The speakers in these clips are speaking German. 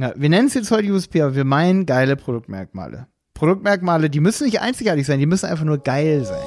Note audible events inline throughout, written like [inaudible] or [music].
Ja, wir nennen es jetzt heute USP, aber wir meinen geile Produktmerkmale. Produktmerkmale, die müssen nicht einzigartig sein, die müssen einfach nur geil sein.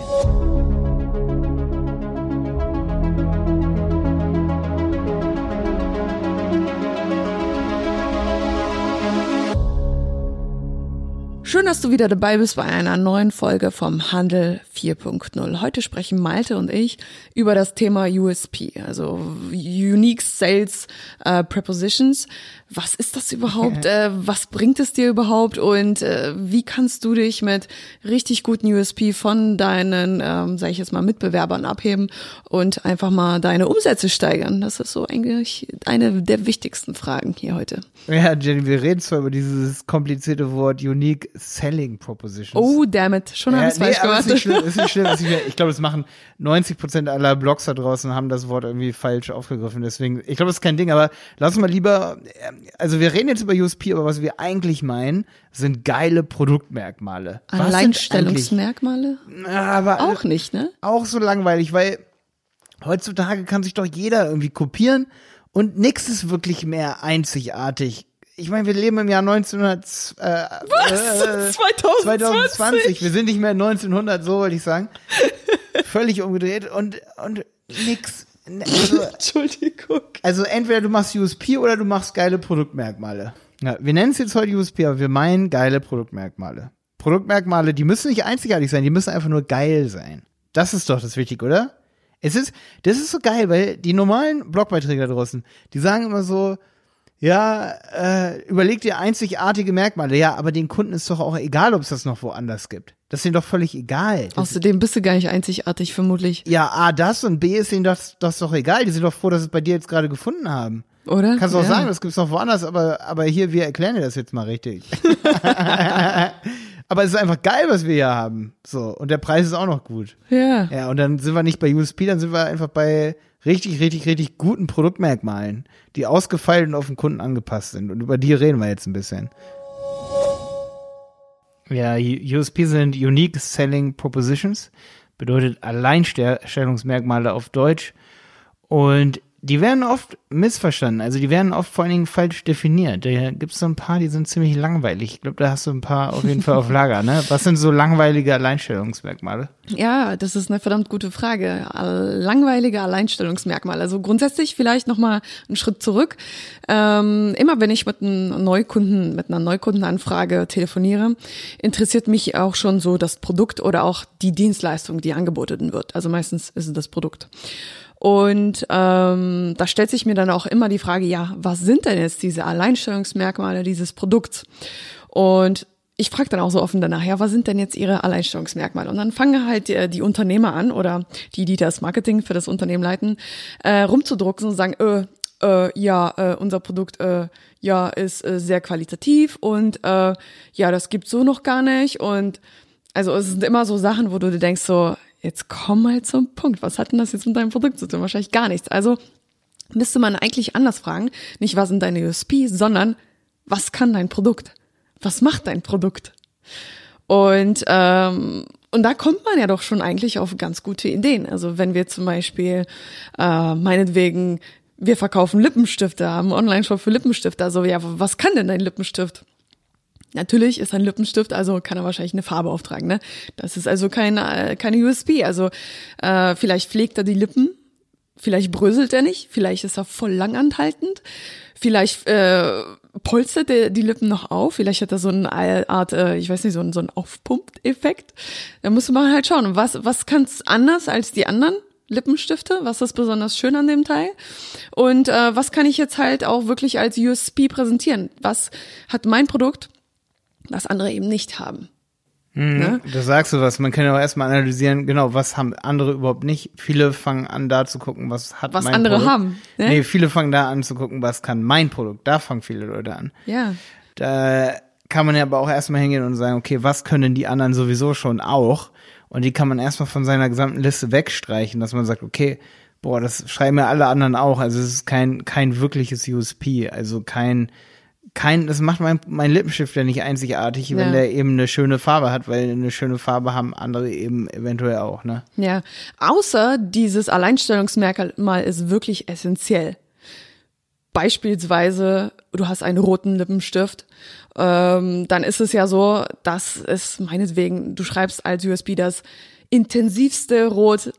Dass du wieder dabei bist bei einer neuen Folge vom Handel 4.0. Heute sprechen Malte und ich über das Thema USP, also Unique Sales äh, Prepositions. Was ist das überhaupt? Äh, was bringt es dir überhaupt? Und äh, wie kannst du dich mit richtig guten USP von deinen, ähm, sage ich jetzt mal, Mitbewerbern abheben und einfach mal deine Umsätze steigern? Das ist so eigentlich eine der wichtigsten Fragen hier heute. Ja, Jenny, wir reden zwar über dieses komplizierte Wort Unique Selling Propositions. Oh, damn it. Schon haben wir es falsch gemacht. Ist nicht schlimm, ist nicht schlimm. Ist nicht schlimm. Ich glaube, das machen 90 Prozent aller Blogs da draußen haben das Wort irgendwie falsch aufgegriffen. Deswegen, ich glaube, das ist kein Ding. Aber lass uns mal lieber, also wir reden jetzt über USP, aber was wir eigentlich meinen, sind geile Produktmerkmale. Alleinstellungsmerkmale? Aber auch nicht, ne? Auch so langweilig, weil heutzutage kann sich doch jeder irgendwie kopieren und nichts ist wirklich mehr einzigartig ich meine, wir leben im Jahr 1900, äh, Was? Äh, 2020. 2020. Wir sind nicht mehr 1900, so wollte ich sagen. Völlig umgedreht und, und nix. Also, [laughs] Entschuldigung. Also entweder du machst USP oder du machst geile Produktmerkmale. Ja, wir nennen es jetzt heute USP, aber wir meinen geile Produktmerkmale. Produktmerkmale, die müssen nicht einzigartig sein, die müssen einfach nur geil sein. Das ist doch das Wichtige, oder? Es ist, das ist so geil, weil die normalen Blogbeiträge da draußen, die sagen immer so, ja, äh, überleg dir einzigartige Merkmale. Ja, aber den Kunden ist doch auch egal, ob es das noch woanders gibt. Das ist ihnen doch völlig egal. Außerdem bist du gar nicht einzigartig, vermutlich. Ja, A, das und B ist ihnen das, das doch egal. Die sind doch froh, dass sie es bei dir jetzt gerade gefunden haben. Oder? Kannst du auch ja. sagen, das gibt's noch woanders, aber, aber hier, wir erklären dir das jetzt mal richtig. [laughs] [laughs] aber es ist einfach geil, was wir hier haben. So. Und der Preis ist auch noch gut. Ja. Ja, und dann sind wir nicht bei USP, dann sind wir einfach bei richtig, richtig, richtig guten Produktmerkmalen, die ausgefeilt und auf den Kunden angepasst sind. Und über die reden wir jetzt ein bisschen. Ja, USP sind Unique Selling Propositions, bedeutet Alleinstellungsmerkmale auf Deutsch. Und die werden oft missverstanden. Also die werden oft vor allen Dingen falsch definiert. Da gibt es so ein paar, die sind ziemlich langweilig. Ich glaube, da hast du ein paar auf jeden Fall auf Lager. Ne? Was sind so langweilige Alleinstellungsmerkmale? Ja, das ist eine verdammt gute Frage. Langweilige Alleinstellungsmerkmale. Also grundsätzlich vielleicht noch mal einen Schritt zurück. Ähm, immer wenn ich mit einem Neukunden, mit einer Neukundenanfrage telefoniere, interessiert mich auch schon so das Produkt oder auch die Dienstleistung, die angeboten wird. Also meistens ist es das Produkt. Und ähm, da stellt sich mir dann auch immer die Frage, ja, was sind denn jetzt diese Alleinstellungsmerkmale dieses Produkts? Und ich frage dann auch so offen danach, ja, was sind denn jetzt ihre Alleinstellungsmerkmale? Und dann fangen halt die, die Unternehmer an oder die, die das Marketing für das Unternehmen leiten, äh, rumzudrucken und sagen, äh, äh, ja, äh, unser Produkt äh, ja ist äh, sehr qualitativ und äh, ja, das gibt's so noch gar nicht. Und also es sind immer so Sachen, wo du dir denkst so, Jetzt komm mal zum Punkt. Was hat denn das jetzt mit deinem Produkt zu tun? Wahrscheinlich gar nichts. Also müsste man eigentlich anders fragen. Nicht, was sind deine USP, sondern was kann dein Produkt? Was macht dein Produkt? Und, ähm, und da kommt man ja doch schon eigentlich auf ganz gute Ideen. Also wenn wir zum Beispiel äh, meinetwegen, wir verkaufen Lippenstifte, haben einen Online-Shop für Lippenstifte. Also ja, was kann denn dein Lippenstift? Natürlich ist ein Lippenstift, also kann er wahrscheinlich eine Farbe auftragen. Ne? Das ist also äh, keine USB. Also äh, vielleicht pflegt er die Lippen, vielleicht bröselt er nicht, vielleicht ist er voll langanhaltend, vielleicht äh, polstert er die Lippen noch auf, vielleicht hat er so eine Art, äh, ich weiß nicht, so einen, so einen Aufpumpt-Effekt. Da musst du mal halt schauen, was, was kann's anders als die anderen? Lippenstifte, was ist besonders schön an dem Teil und äh, was kann ich jetzt halt auch wirklich als USP präsentieren? Was hat mein Produkt was andere eben nicht haben. Mhm, ne? Da sagst du was. Man kann ja auch erstmal analysieren, genau, was haben andere überhaupt nicht. Viele fangen an, da zu gucken, was hat was mein andere Produkt. haben. Ne? Nee, viele fangen da an zu gucken, was kann mein Produkt. Da fangen viele Leute an. Ja. Da kann man ja aber auch erstmal hingehen und sagen, okay, was können die anderen sowieso schon auch? Und die kann man erstmal von seiner gesamten Liste wegstreichen, dass man sagt, okay, boah, das schreiben ja alle anderen auch. Also es ist kein, kein wirkliches USP, also kein, kein, das macht mein, mein Lippenstift ja nicht einzigartig, ja. wenn der eben eine schöne Farbe hat, weil eine schöne Farbe haben andere eben eventuell auch, ne? Ja. Außer dieses Alleinstellungsmerkmal ist wirklich essentiell. beispielsweise, du hast einen roten Lippenstift, ähm, dann ist es ja so, dass es meinetwegen, du schreibst als USB das intensivste Rot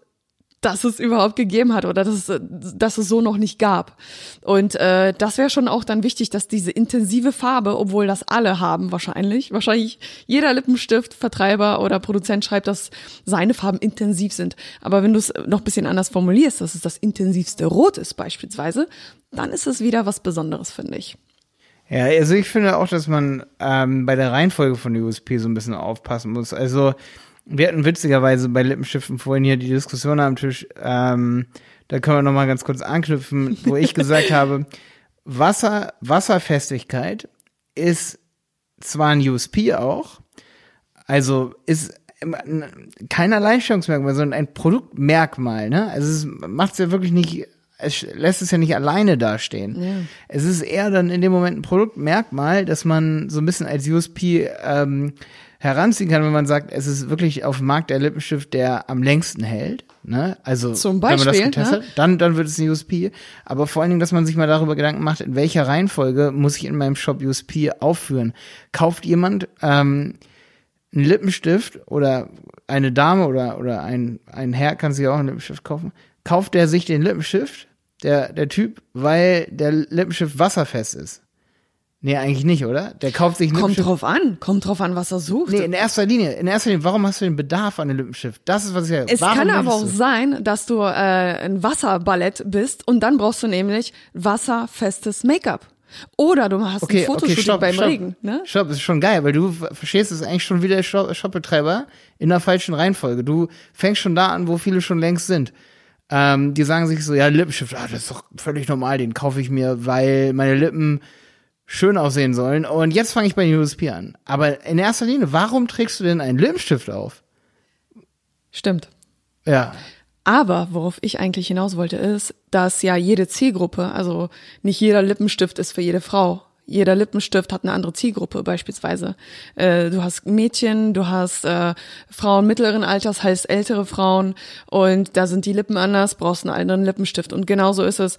dass es überhaupt gegeben hat oder dass es, dass es so noch nicht gab. Und äh, das wäre schon auch dann wichtig, dass diese intensive Farbe, obwohl das alle haben wahrscheinlich, wahrscheinlich jeder Lippenstiftvertreiber oder Produzent schreibt, dass seine Farben intensiv sind. Aber wenn du es noch bisschen anders formulierst, dass es das intensivste Rot ist beispielsweise, dann ist es wieder was Besonderes, finde ich. Ja, also ich finde auch, dass man ähm, bei der Reihenfolge von USP so ein bisschen aufpassen muss. Also wir hatten witzigerweise bei Lippenstiften vorhin hier die Diskussion am Tisch, ähm, da können wir nochmal ganz kurz anknüpfen, wo ich [laughs] gesagt habe, Wasser, Wasserfestigkeit ist zwar ein USP auch, also ist kein Alleinstellungsmerkmal, sondern ein Produktmerkmal, ne? Also es macht es ja wirklich nicht, es lässt es ja nicht alleine dastehen. Ja. Es ist eher dann in dem Moment ein Produktmerkmal, dass man so ein bisschen als USP ähm, heranziehen kann, wenn man sagt, es ist wirklich auf dem Markt der Lippenstift, der am längsten hält. Ne? Also Zum Beispiel, wenn man das getestet ne? dann, dann wird es ein USP. Aber vor allen Dingen, dass man sich mal darüber Gedanken macht, in welcher Reihenfolge muss ich in meinem Shop USP aufführen. Kauft jemand ähm, einen Lippenstift oder eine Dame oder, oder ein, ein Herr kann sich auch einen Lippenstift kaufen. Kauft der sich den Lippenstift, der, der Typ, weil der Lippenstift wasserfest ist? Nee, eigentlich nicht, oder? Der kauft sich einen Kommt drauf an, kommt drauf an, was er sucht. Nee, in erster Linie, in erster Linie, warum hast du den Bedarf an einem Lippenstift? Das ist, was ich sage. Es warum kann aber auch du? sein, dass du äh, ein Wasserballett bist und dann brauchst du nämlich wasserfestes Make-up. Oder du hast okay, ein Fotoshooting okay, stopp, beim stopp, Regen. Ne? Stopp, ist schon geil, weil du verstehst es eigentlich schon wieder Shopbetreiber in der falschen Reihenfolge. Du fängst schon da an, wo viele schon längst sind. Ähm, die sagen sich so, ja, Lippenstift, ah, das ist doch völlig normal, den kaufe ich mir, weil meine Lippen schön aussehen sollen. Und jetzt fange ich bei USP an. Aber in erster Linie, warum trägst du denn einen Lippenstift auf? Stimmt. Ja. Aber worauf ich eigentlich hinaus wollte, ist, dass ja jede Zielgruppe, also nicht jeder Lippenstift ist für jede Frau. Jeder Lippenstift hat eine andere Zielgruppe beispielsweise. Äh, du hast Mädchen, du hast äh, Frauen mittleren Alters, heißt ältere Frauen und da sind die Lippen anders, brauchst einen anderen Lippenstift. Und genauso ist es.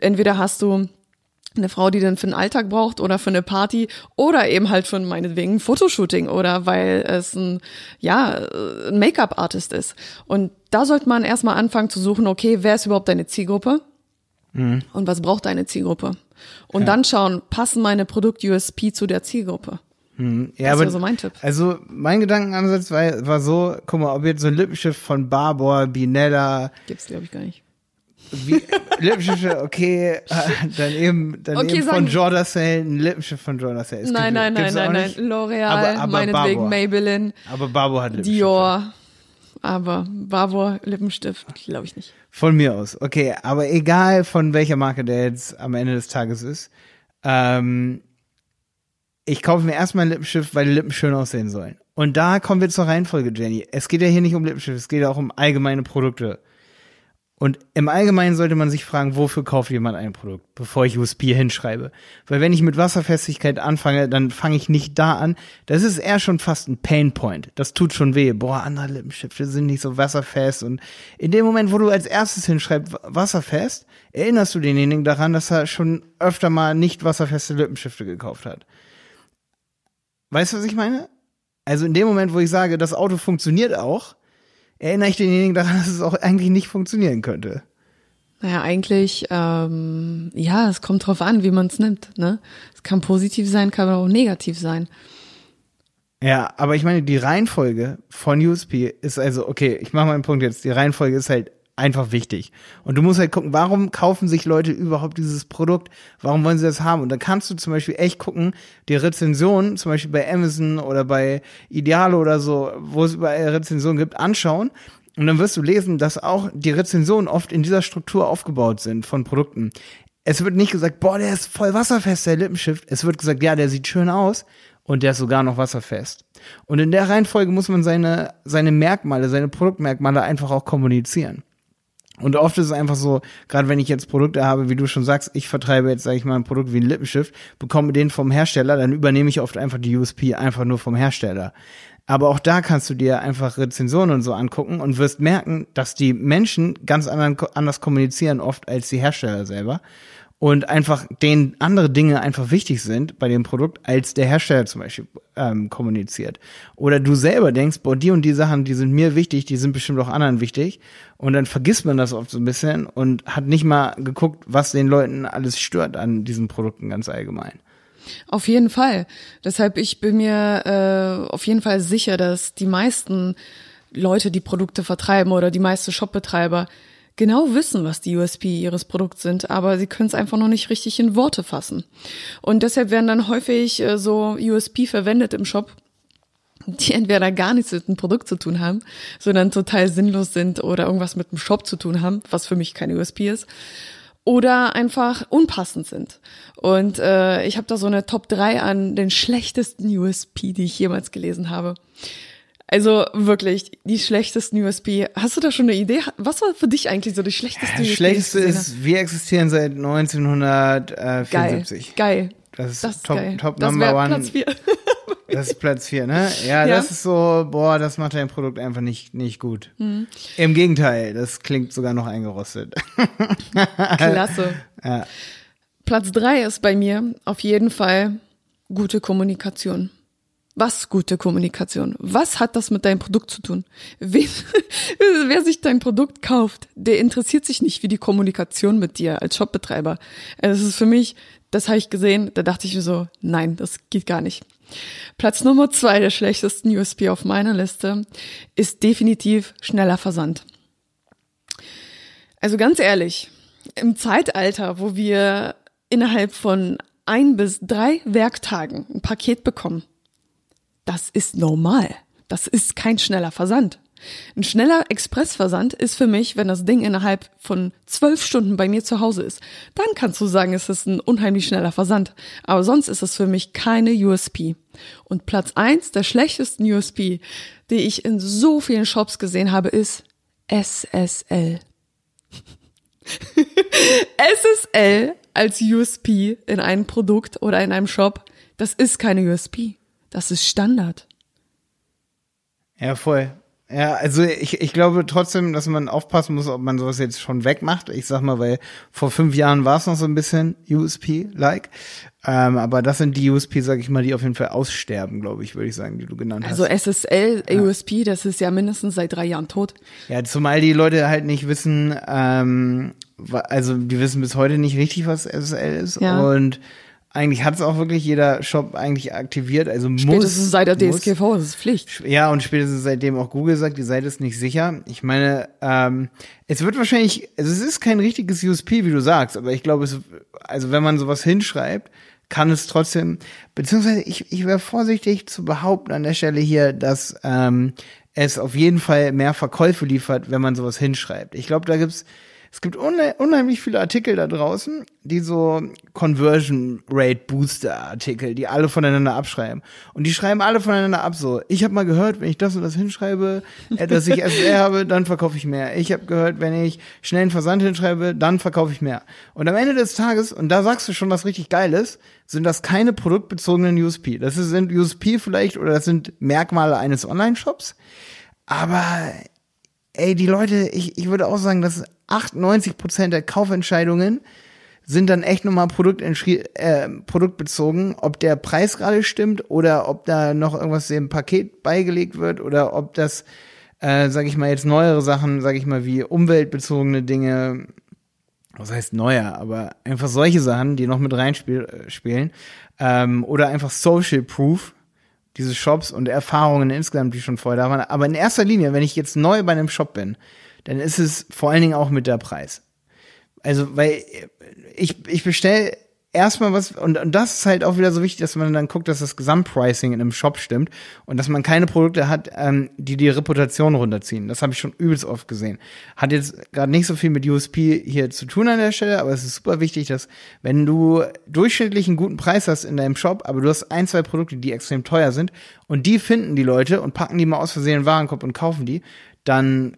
Entweder hast du eine Frau, die dann für den Alltag braucht oder für eine Party oder eben halt für meinetwegen ein Fotoshooting oder weil es ein, ja, ein Make-up-Artist ist. Und da sollte man erstmal anfangen zu suchen, okay, wer ist überhaupt deine Zielgruppe? Mhm. Und was braucht deine Zielgruppe? Und ja. dann schauen, passen meine Produkt-USP zu der Zielgruppe? Hm, ja, das aber, so mein Tipp. Also mein Gedankenansatz war, war so, guck mal, ob jetzt so ein Lippenschiff von Barbour, Binella. Gibt's, glaube ich, gar nicht. Wie, Lippenstifte, okay, dann eben, dann okay, eben von Jordan Sale, ein Lippenstift von Jordan Sale. Nein, nein, nein, nein, nein, L'Oreal, meinetwegen Barbour. Maybelline. Aber Barbour hat Lippenstift. Dior. Aber Barbour Lippenstift, glaube ich nicht. Von mir aus, okay. Aber egal von welcher Marke der jetzt am Ende des Tages ist, ähm, ich kaufe mir erstmal einen Lippenstift, weil die Lippen schön aussehen sollen. Und da kommen wir zur Reihenfolge, Jenny. Es geht ja hier nicht um Lippenstift, es geht ja auch um allgemeine Produkte. Und im Allgemeinen sollte man sich fragen, wofür kauft jemand ein Produkt, bevor ich USP hinschreibe. Weil wenn ich mit Wasserfestigkeit anfange, dann fange ich nicht da an. Das ist eher schon fast ein Painpoint. Das tut schon weh. Boah, andere Lippenstifte sind nicht so wasserfest. Und in dem Moment, wo du als erstes hinschreibst, wasserfest, erinnerst du denjenigen daran, dass er schon öfter mal nicht wasserfeste Lippenstifte gekauft hat. Weißt du, was ich meine? Also in dem Moment, wo ich sage, das Auto funktioniert auch, erinnere ich denjenigen daran, dass es auch eigentlich nicht funktionieren könnte. Naja, eigentlich, ähm, ja, es kommt drauf an, wie man es nimmt. Ne? Es kann positiv sein, kann auch negativ sein. Ja, aber ich meine, die Reihenfolge von USP ist also, okay, ich mache mal einen Punkt jetzt. Die Reihenfolge ist halt einfach wichtig. Und du musst halt gucken, warum kaufen sich Leute überhaupt dieses Produkt? Warum wollen sie das haben? Und dann kannst du zum Beispiel echt gucken, die Rezensionen, zum Beispiel bei Amazon oder bei Ideale oder so, wo es überall Rezensionen gibt, anschauen. Und dann wirst du lesen, dass auch die Rezensionen oft in dieser Struktur aufgebaut sind von Produkten. Es wird nicht gesagt, boah, der ist voll wasserfest, der Lippenstift. Es wird gesagt, ja, der sieht schön aus und der ist sogar noch wasserfest. Und in der Reihenfolge muss man seine, seine Merkmale, seine Produktmerkmale einfach auch kommunizieren. Und oft ist es einfach so, gerade wenn ich jetzt Produkte habe, wie du schon sagst, ich vertreibe jetzt, sage ich mal, ein Produkt wie ein Lippenstift, bekomme den vom Hersteller, dann übernehme ich oft einfach die USP einfach nur vom Hersteller. Aber auch da kannst du dir einfach Rezensionen und so angucken und wirst merken, dass die Menschen ganz anders kommunizieren oft als die Hersteller selber. Und einfach denen andere Dinge einfach wichtig sind bei dem Produkt, als der Hersteller zum Beispiel ähm, kommuniziert. Oder du selber denkst, boah, die und die Sachen, die sind mir wichtig, die sind bestimmt auch anderen wichtig. Und dann vergisst man das oft so ein bisschen und hat nicht mal geguckt, was den Leuten alles stört an diesen Produkten ganz allgemein. Auf jeden Fall. Deshalb, ich bin mir äh, auf jeden Fall sicher, dass die meisten Leute, die Produkte vertreiben oder die meisten Shopbetreiber genau wissen, was die USP ihres Produkts sind, aber sie können es einfach noch nicht richtig in Worte fassen. Und deshalb werden dann häufig äh, so USP verwendet im Shop, die entweder gar nichts mit dem Produkt zu tun haben, sondern total sinnlos sind oder irgendwas mit dem Shop zu tun haben, was für mich keine USP ist oder einfach unpassend sind. Und äh, ich habe da so eine Top 3 an den schlechtesten USP, die ich jemals gelesen habe. Also wirklich, die schlechtesten USP. Hast du da schon eine Idee? Was war für dich eigentlich so die schlechteste USP? Schlechteste ist, wir existieren seit 1974. Geil, geil. Das ist, das ist top, geil. top das number one. Platz vier. [laughs] Das ist Platz vier, ne? Ja, ja, das ist so, boah, das macht dein Produkt einfach nicht, nicht gut. Mhm. Im Gegenteil, das klingt sogar noch eingerostet. [laughs] Klasse. Ja. Platz drei ist bei mir auf jeden Fall gute Kommunikation. Was gute Kommunikation? Was hat das mit deinem Produkt zu tun? Wen, [laughs] wer sich dein Produkt kauft, der interessiert sich nicht für die Kommunikation mit dir als Shopbetreiber. Es ist für mich, das habe ich gesehen, da dachte ich mir so, nein, das geht gar nicht. Platz Nummer zwei der schlechtesten USB auf meiner Liste ist definitiv schneller Versand. Also ganz ehrlich, im Zeitalter, wo wir innerhalb von ein bis drei Werktagen ein Paket bekommen, das ist normal. Das ist kein schneller Versand. Ein schneller Expressversand ist für mich, wenn das Ding innerhalb von zwölf Stunden bei mir zu Hause ist. Dann kannst du sagen, es ist ein unheimlich schneller Versand. Aber sonst ist es für mich keine USP. Und Platz eins der schlechtesten USP, die ich in so vielen Shops gesehen habe, ist SSL. SSL [laughs] als USP in einem Produkt oder in einem Shop, das ist keine USP. Das ist Standard. Ja, voll. Ja, also ich, ich glaube trotzdem, dass man aufpassen muss, ob man sowas jetzt schon wegmacht. Ich sag mal, weil vor fünf Jahren war es noch so ein bisschen USP-like. Ähm, aber das sind die USP, sag ich mal, die auf jeden Fall aussterben, glaube ich, würde ich sagen, die du genannt also hast. Also SSL, ja. USP, das ist ja mindestens seit drei Jahren tot. Ja, zumal die Leute halt nicht wissen, ähm, also die wissen bis heute nicht richtig, was SSL ist. Ja. Und eigentlich hat es auch wirklich jeder Shop eigentlich aktiviert. Also muss. Spätestens seit der DSGV, muss. das ist Pflicht. Ja, und spätestens seitdem auch Google sagt, die Seite ist nicht sicher. Ich meine, ähm, es wird wahrscheinlich, also es ist kein richtiges USP, wie du sagst, aber ich glaube, es, also wenn man sowas hinschreibt, kann es trotzdem, beziehungsweise ich, ich wäre vorsichtig zu behaupten an der Stelle hier, dass ähm, es auf jeden Fall mehr Verkäufe liefert, wenn man sowas hinschreibt. Ich glaube, da gibt's es gibt unheimlich viele Artikel da draußen, die so Conversion Rate Booster Artikel, die alle voneinander abschreiben. Und die schreiben alle voneinander ab so. Ich habe mal gehört, wenn ich das und das hinschreibe, äh, dass ich SR [laughs] habe, dann verkaufe ich mehr. Ich habe gehört, wenn ich schnell einen Versand hinschreibe, dann verkaufe ich mehr. Und am Ende des Tages, und da sagst du schon was richtig Geiles, sind das keine produktbezogenen USP. Das sind USP vielleicht oder das sind Merkmale eines Online-Shops. Aber ey, die Leute, ich, ich würde auch sagen, dass 98 Prozent der Kaufentscheidungen sind dann echt nochmal Produkt äh, produktbezogen, ob der Preis gerade stimmt oder ob da noch irgendwas im Paket beigelegt wird oder ob das, äh, sag ich mal, jetzt neuere Sachen, sag ich mal, wie umweltbezogene Dinge, was heißt neuer, aber einfach solche Sachen, die noch mit reinspielen, äh, ähm, oder einfach Social Proof, diese Shops und Erfahrungen insgesamt, die schon vorher da waren. Aber in erster Linie, wenn ich jetzt neu bei einem Shop bin, dann ist es vor allen Dingen auch mit der Preis. Also, weil ich, ich bestelle erstmal was, und, und das ist halt auch wieder so wichtig, dass man dann guckt, dass das Gesamtpricing in einem Shop stimmt und dass man keine Produkte hat, ähm, die die Reputation runterziehen. Das habe ich schon übelst oft gesehen. Hat jetzt gerade nicht so viel mit USP hier zu tun an der Stelle, aber es ist super wichtig, dass wenn du durchschnittlich einen guten Preis hast in deinem Shop, aber du hast ein, zwei Produkte, die extrem teuer sind und die finden die Leute und packen die mal aus Versehen in den Warenkorb und kaufen die, dann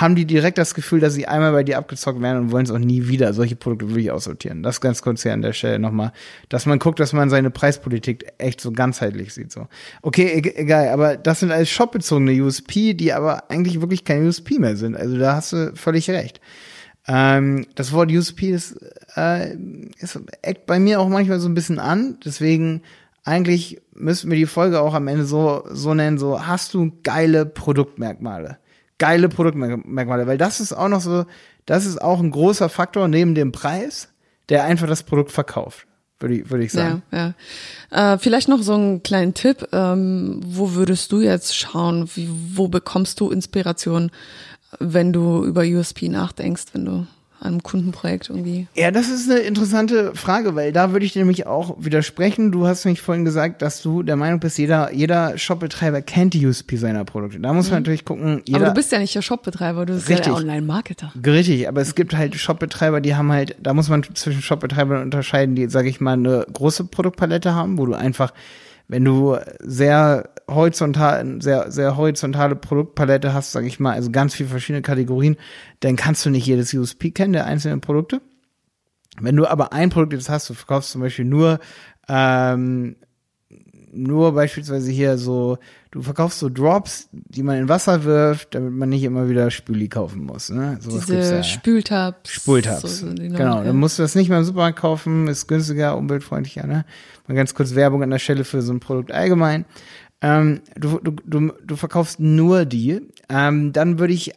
haben die direkt das Gefühl, dass sie einmal bei dir abgezockt werden und wollen es auch nie wieder. Solche Produkte würde ich aussortieren. Das ganz kurz hier an der Stelle nochmal. Dass man guckt, dass man seine Preispolitik echt so ganzheitlich sieht. So. Okay, e egal, aber das sind alles shopbezogene USP, die aber eigentlich wirklich keine USP mehr sind. Also da hast du völlig recht. Ähm, das Wort USP ist, äh, ist eckt bei mir auch manchmal so ein bisschen an. Deswegen eigentlich müssten wir die Folge auch am Ende so, so nennen, so hast du geile Produktmerkmale. Geile Produktmerkmale, weil das ist auch noch so, das ist auch ein großer Faktor neben dem Preis, der einfach das Produkt verkauft würde ich, würde ich sagen. Ja, ja. Äh, vielleicht noch so einen kleinen Tipp. Ähm, wo würdest du jetzt schauen? Wie, wo bekommst du Inspiration, wenn du über USP nachdenkst, wenn du einem Kundenprojekt irgendwie? Ja, das ist eine interessante Frage, weil da würde ich dir nämlich auch widersprechen. Du hast nämlich vorhin gesagt, dass du der Meinung bist, jeder, jeder Shopbetreiber kennt die USP seiner Produkte. Da muss man mhm. natürlich gucken. Jeder, aber du bist ja nicht der Shopbetreiber, du bist richtig, ja der Online-Marketer. Richtig, aber es gibt halt Shopbetreiber, die haben halt, da muss man zwischen Shopbetreibern unterscheiden, die, sage ich mal, eine große Produktpalette haben, wo du einfach wenn du sehr horizontal, sehr, sehr horizontale Produktpalette hast, sage ich mal, also ganz viele verschiedene Kategorien, dann kannst du nicht jedes USP kennen der einzelnen Produkte. Wenn du aber ein Produkt jetzt hast, du verkaufst zum Beispiel nur ähm, nur beispielsweise hier so, du verkaufst so Drops, die man in Wasser wirft, damit man nicht immer wieder Spüli kaufen muss. Ne? So Diese ja. Spültabs. Spültabs. So genau, dann musst du das nicht mehr im Supermarkt kaufen, ist günstiger, umweltfreundlicher. Ne? Mal ganz kurz Werbung an der Stelle für so ein Produkt allgemein. Ähm, du, du, du, du verkaufst nur die, ähm, dann würde ich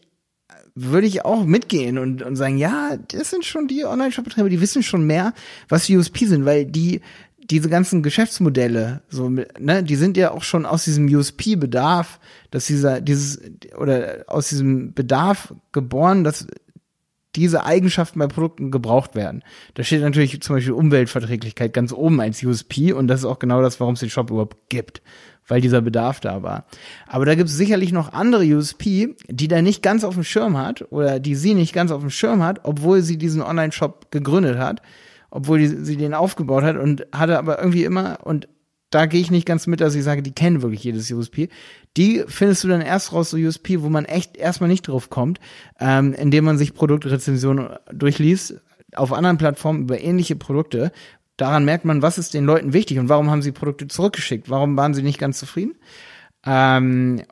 würde ich auch mitgehen und, und sagen, ja, das sind schon die Online-Shop-Betreiber, die wissen schon mehr, was die USP sind, weil die diese ganzen Geschäftsmodelle, so, ne, die sind ja auch schon aus diesem USP-Bedarf, dass dieser, dieses, oder aus diesem Bedarf geboren, dass diese Eigenschaften bei Produkten gebraucht werden. Da steht natürlich zum Beispiel Umweltverträglichkeit ganz oben als USP und das ist auch genau das, warum es den Shop überhaupt gibt, weil dieser Bedarf da war. Aber da gibt es sicherlich noch andere USP, die da nicht ganz auf dem Schirm hat oder die sie nicht ganz auf dem Schirm hat, obwohl sie diesen Online-Shop gegründet hat obwohl die, sie den aufgebaut hat und hatte aber irgendwie immer, und da gehe ich nicht ganz mit, dass ich sage, die kennen wirklich jedes USP. Die findest du dann erst raus, so USP, wo man echt erstmal nicht drauf kommt, ähm, indem man sich Produktrezensionen durchliest auf anderen Plattformen über ähnliche Produkte. Daran merkt man, was ist den Leuten wichtig und warum haben sie Produkte zurückgeschickt, warum waren sie nicht ganz zufrieden. Ähm,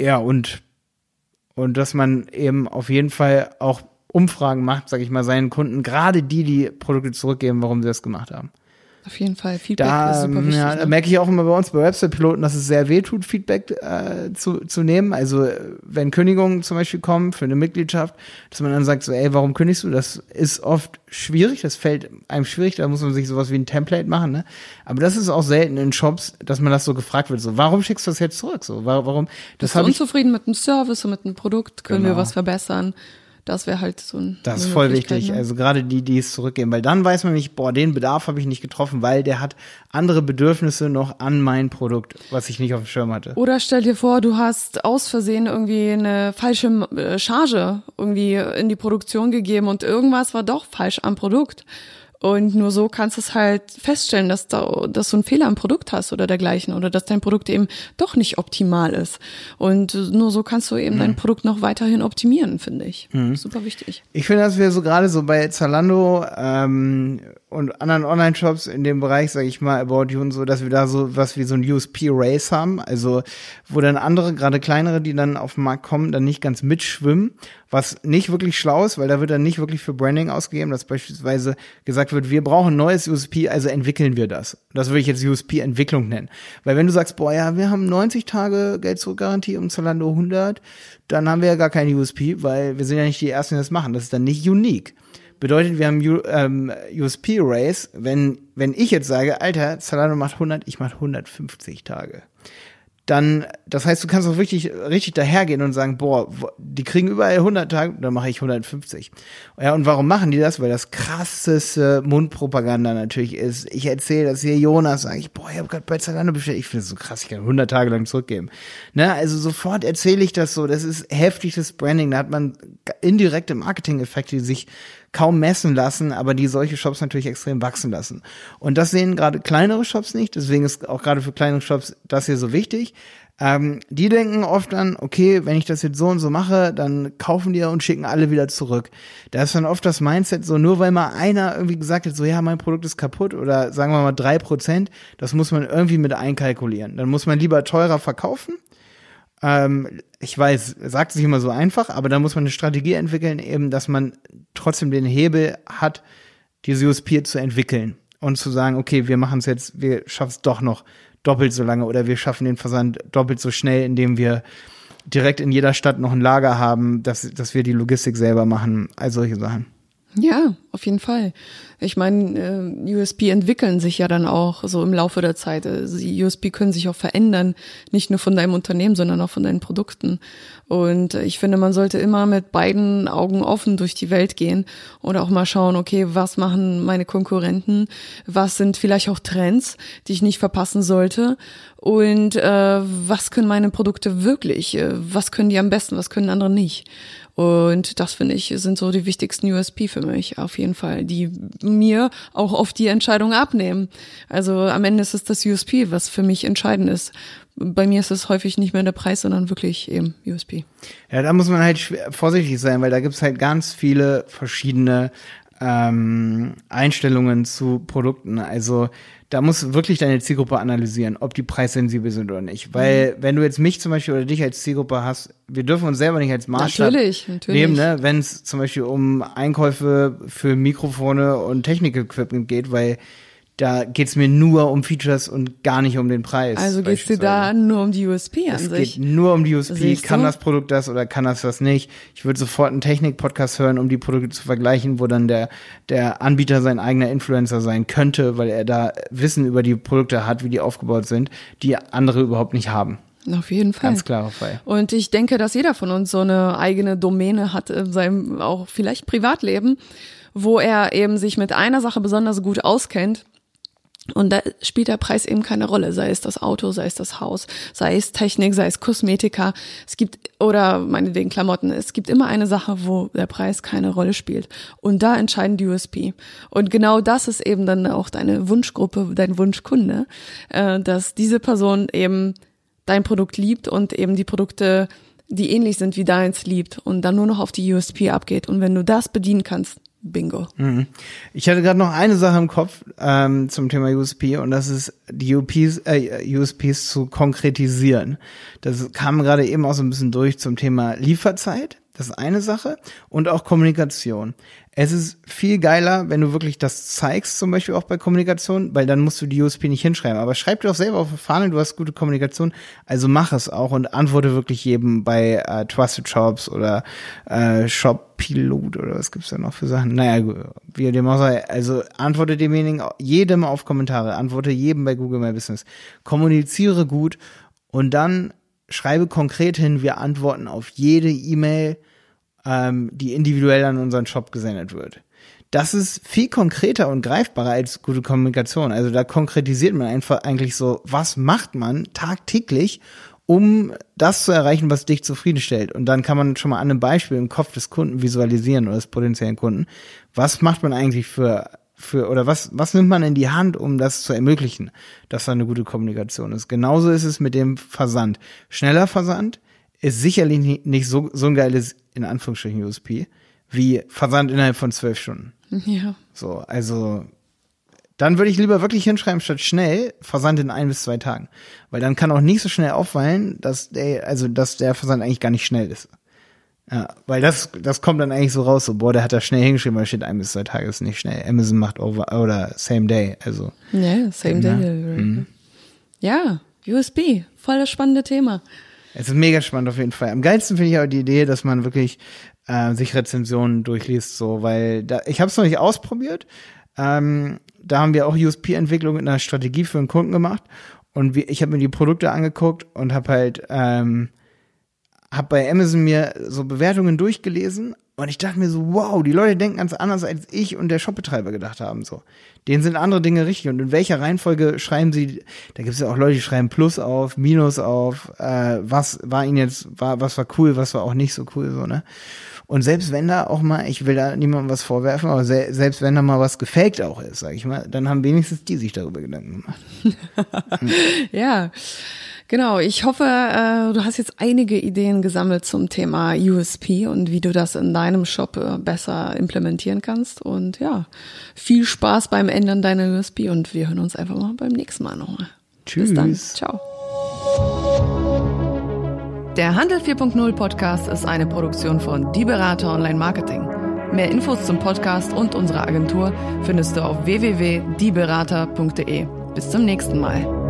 ja, und, und dass man eben auf jeden Fall auch Umfragen macht, sage ich mal, seinen Kunden, gerade die, die Produkte zurückgeben, warum sie das gemacht haben. Auf jeden Fall. Feedback da, ist super wichtig. Ja, da ne? merke ich auch immer bei uns bei Website-Piloten, dass es sehr weh tut, Feedback äh, zu, zu nehmen. Also wenn Kündigungen zum Beispiel kommen für eine Mitgliedschaft, dass man dann sagt so, ey, warum kündigst du? Das ist oft schwierig, das fällt einem schwierig, da muss man sich sowas wie ein Template machen. Ne? Aber das ist auch selten in Shops, dass man das so gefragt wird. So, warum schickst du das jetzt zurück? So, warum? Das Bist du unzufrieden mit dem Service und mit dem Produkt? Können genau. wir was verbessern? Das wäre halt so ein. Das ist voll wichtig. Ne? Also gerade die, die es zurückgeben, weil dann weiß man nicht, boah, den Bedarf habe ich nicht getroffen, weil der hat andere Bedürfnisse noch an mein Produkt, was ich nicht auf dem Schirm hatte. Oder stell dir vor, du hast aus Versehen irgendwie eine falsche äh, Charge irgendwie in die Produktion gegeben und irgendwas war doch falsch am Produkt. Und nur so kannst du es halt feststellen, dass, da, dass du einen Fehler im Produkt hast oder dergleichen oder dass dein Produkt eben doch nicht optimal ist. Und nur so kannst du eben mhm. dein Produkt noch weiterhin optimieren, finde ich. Mhm. Super wichtig. Ich finde, dass wir so gerade so bei Zalando ähm, und anderen Online-Shops in dem Bereich, sage ich mal, About You und so, dass wir da so was wie so ein USP-Race haben, also wo dann andere, gerade kleinere, die dann auf den Markt kommen, dann nicht ganz mitschwimmen, was nicht wirklich schlau ist, weil da wird dann nicht wirklich für Branding ausgegeben, dass beispielsweise gesagt wird, wir brauchen neues USP, also entwickeln wir das. Das würde ich jetzt USP-Entwicklung nennen. Weil wenn du sagst, boah, ja, wir haben 90 Tage Geld-Zurück-Garantie um Zalando 100, dann haben wir ja gar kein USP, weil wir sind ja nicht die Ersten, die das machen. Das ist dann nicht unique. Bedeutet, wir haben U ähm, USP-Race, wenn, wenn ich jetzt sage, Alter, Zalando macht 100, ich mache 150 Tage dann, das heißt, du kannst auch wirklich richtig dahergehen und sagen, boah, die kriegen überall 100 Tage, dann mache ich 150. Ja, und warum machen die das? Weil das krasseste Mundpropaganda natürlich ist. Ich erzähle das hier Jonas, sage ich, boah, ich habe gerade bei Zalando bestellt. Ich finde es so krass, ich kann 100 Tage lang zurückgeben. Ne, also sofort erzähle ich das so. Das ist heftiges Branding. Da hat man indirekte Marketing-Effekte, die sich kaum messen lassen, aber die solche Shops natürlich extrem wachsen lassen. Und das sehen gerade kleinere Shops nicht, deswegen ist auch gerade für kleinere Shops das hier so wichtig. Ähm, die denken oft dann, okay, wenn ich das jetzt so und so mache, dann kaufen die und schicken alle wieder zurück. Da ist dann oft das Mindset so, nur weil mal einer irgendwie gesagt hat, so ja, mein Produkt ist kaputt oder sagen wir mal drei Prozent, das muss man irgendwie mit einkalkulieren. Dann muss man lieber teurer verkaufen ähm, ich weiß, sagt sich immer so einfach, aber da muss man eine Strategie entwickeln, eben, dass man trotzdem den Hebel hat, diese USP zu entwickeln und zu sagen, okay, wir machen es jetzt, wir schaffen es doch noch doppelt so lange oder wir schaffen den Versand doppelt so schnell, indem wir direkt in jeder Stadt noch ein Lager haben, dass, dass wir die Logistik selber machen, all solche Sachen. Ja, auf jeden Fall. Ich meine, äh, USP entwickeln sich ja dann auch so im Laufe der Zeit. Die USP können sich auch verändern, nicht nur von deinem Unternehmen, sondern auch von deinen Produkten. Und ich finde, man sollte immer mit beiden Augen offen durch die Welt gehen und auch mal schauen, okay, was machen meine Konkurrenten, was sind vielleicht auch Trends, die ich nicht verpassen sollte und äh, was können meine Produkte wirklich, äh, was können die am besten, was können andere nicht. Und das finde ich sind so die wichtigsten USP für mich auf jeden Fall, die mir auch oft die Entscheidung abnehmen. Also am Ende ist es das USP, was für mich entscheidend ist. Bei mir ist es häufig nicht mehr der Preis, sondern wirklich eben USP. Ja, da muss man halt vorsichtig sein, weil da gibt's halt ganz viele verschiedene ähm, Einstellungen zu Produkten. Also da muss wirklich deine Zielgruppe analysieren, ob die preissensibel sind oder nicht. Weil mhm. wenn du jetzt mich zum Beispiel oder dich als Zielgruppe hast, wir dürfen uns selber nicht als Maßstab natürlich, natürlich. nehmen, ne? wenn es zum Beispiel um Einkäufe für Mikrofone und Technik-Equipment geht, weil da geht's mir nur um Features und gar nicht um den Preis. Also geht's dir da nur um die USP an es sich? Es geht nur um die USP. Kann das Produkt das oder kann das das nicht? Ich würde sofort einen Technik-Podcast hören, um die Produkte zu vergleichen, wo dann der, der Anbieter sein eigener Influencer sein könnte, weil er da Wissen über die Produkte hat, wie die aufgebaut sind, die andere überhaupt nicht haben. Auf jeden Fall. Ganz klarer Fall. Und ich denke, dass jeder von uns so eine eigene Domäne hat in seinem auch vielleicht Privatleben, wo er eben sich mit einer Sache besonders gut auskennt und da spielt der Preis eben keine Rolle, sei es das Auto, sei es das Haus, sei es Technik, sei es Kosmetika. Es gibt, oder meinetwegen Klamotten. Es gibt immer eine Sache, wo der Preis keine Rolle spielt. Und da entscheiden die USP. Und genau das ist eben dann auch deine Wunschgruppe, dein Wunschkunde, äh, dass diese Person eben dein Produkt liebt und eben die Produkte, die ähnlich sind wie deins, liebt und dann nur noch auf die USP abgeht. Und wenn du das bedienen kannst, Bingo. Mhm. Ich hatte gerade noch eine Sache im Kopf ähm, zum Thema USP und das ist die UPs, äh, USPs zu konkretisieren. Das kam gerade eben auch so ein bisschen durch zum Thema Lieferzeit. Das ist eine Sache und auch Kommunikation. Es ist viel geiler, wenn du wirklich das zeigst, zum Beispiel auch bei Kommunikation, weil dann musst du die USP nicht hinschreiben. Aber schreib dir auch selber auf die Fahne, du hast gute Kommunikation, also mach es auch und antworte wirklich jedem bei äh, Trusted Shops oder äh, Shop Pilot oder was gibt's da noch für Sachen? Naja, wie dem auch sei, also antworte demjenigen, jedem auf Kommentare, antworte jedem bei Google My Business. Kommuniziere gut und dann schreibe konkret hin, wir antworten auf jede E-Mail, ähm, die individuell an unseren Shop gesendet wird. Das ist viel konkreter und greifbarer als gute Kommunikation. Also da konkretisiert man einfach eigentlich so, was macht man tagtäglich, um das zu erreichen, was dich zufriedenstellt. Und dann kann man schon mal an einem Beispiel im Kopf des Kunden visualisieren oder des potenziellen Kunden. Was macht man eigentlich für für oder was was nimmt man in die Hand, um das zu ermöglichen, dass da eine gute Kommunikation ist. Genauso ist es mit dem Versand. Schneller Versand ist sicherlich nicht so so ein geiles in Anführungsstrichen USP, wie Versand innerhalb von zwölf Stunden. Ja. So, also dann würde ich lieber wirklich hinschreiben, statt schnell, Versand in ein bis zwei Tagen. Weil dann kann auch nicht so schnell auffallen, dass der, also dass der Versand eigentlich gar nicht schnell ist. Ja, weil das, das kommt dann eigentlich so raus, so, boah, der hat da schnell hingeschrieben, weil steht ein bis zwei Tage ist nicht schnell. Amazon macht over, oder same day, also. Ja, same day. Mhm. Ja, USB, voll das spannende Thema. Es ist mega spannend auf jeden Fall. Am geilsten finde ich auch die Idee, dass man wirklich äh, sich Rezensionen durchliest, so, weil da, ich habe es noch nicht ausprobiert. Ähm, da haben wir auch USP-Entwicklung in einer Strategie für einen Kunden gemacht und wir, ich habe mir die Produkte angeguckt und habe halt ähm, habe bei Amazon mir so Bewertungen durchgelesen und ich dachte mir so, wow, die Leute denken ganz anders, als ich und der Shopbetreiber gedacht haben. So, denen sind andere Dinge richtig. Und in welcher Reihenfolge schreiben sie? Da gibt es ja auch Leute, die schreiben Plus auf, Minus auf. Äh, was war ihnen jetzt, war was war cool, was war auch nicht so cool, so ne? Und selbst wenn da auch mal, ich will da niemandem was vorwerfen, aber se selbst wenn da mal was gefaked auch ist, sag ich mal, dann haben wenigstens die sich darüber Gedanken gemacht. [laughs] ja. Genau, ich hoffe, äh, du hast jetzt einige Ideen gesammelt zum Thema USP und wie du das in deinem Shop äh, besser implementieren kannst. Und ja, viel Spaß beim Ändern deiner USP und wir hören uns einfach mal beim nächsten Mal nochmal. Tschüss. Bis dann. Ciao. Der Handel 4.0 Podcast ist eine Produktion von Die Berater Online Marketing. Mehr Infos zum Podcast und unserer Agentur findest du auf www.dieberater.de. Bis zum nächsten Mal.